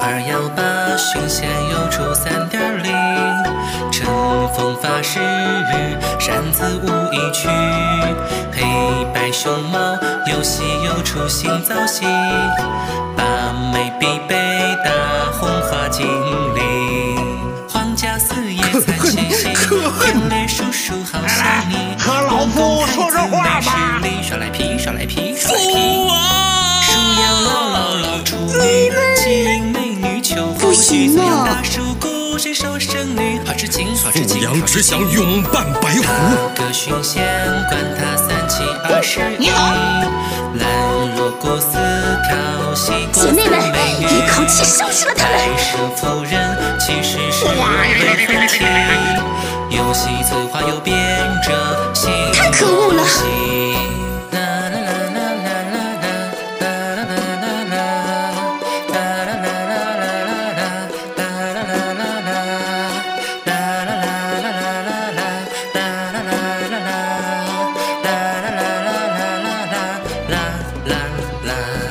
儿要把寻仙游出三点零，乘风发誓，扇子舞一曲，黑白熊猫游戏又出新造型，把妹必备大红花精灵，皇家四爷才七夕，天雷叔叔好想你，和 老夫说说话求夫婿，左阳大叔姑谁收生女？好吃惊，好吃惊，富阳只想永伴白狐。大哥寻仙，管他三七二十一。兰若姑思考，西姐妹们，一口气收拾了他们。白 la la